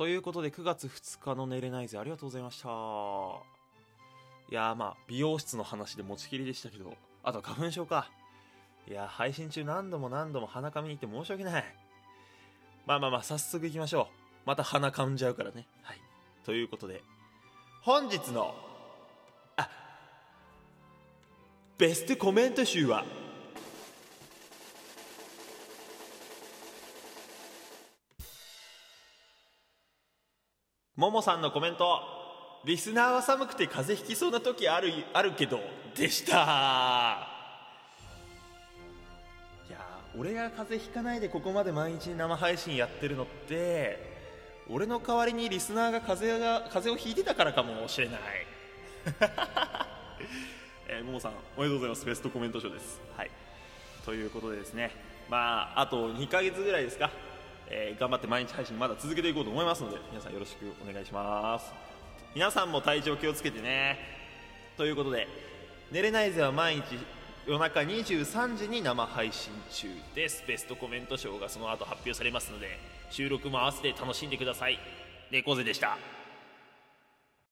ということで9月2日の寝れないぜ。ありがとうございました。いやーまあ美容室の話で持ちきりでしたけどあと花粉症か。いや配信中何度も何度も鼻かみに行って申し訳ない。まあまあまあ早速いきましょう。また鼻かんじゃうからね。はい。ということで本日のあベストコメント集はももさんのコメント。リスナーは寒くて風邪ひきそうな時あるあるけどでした。いや俺が風邪ひかないでここまで毎日生配信やってるのって俺の代わりにリスナーが風邪が風邪をひいてたからかもしれない。えー、ももさんおめでとうございます。ベストコメント賞です。はい。ということでですね。まああと2ヶ月ぐらいですか。えー、頑張って毎日配信まだ続けていこうと思いますので皆さんよろしくお願いします。皆さんも体調気をつけてね。ということで「寝れないぜ」は毎日夜中23時に生配信中です。ベストコメント賞がその後発表されますので収録も合わせて楽しんでください。猫背でした。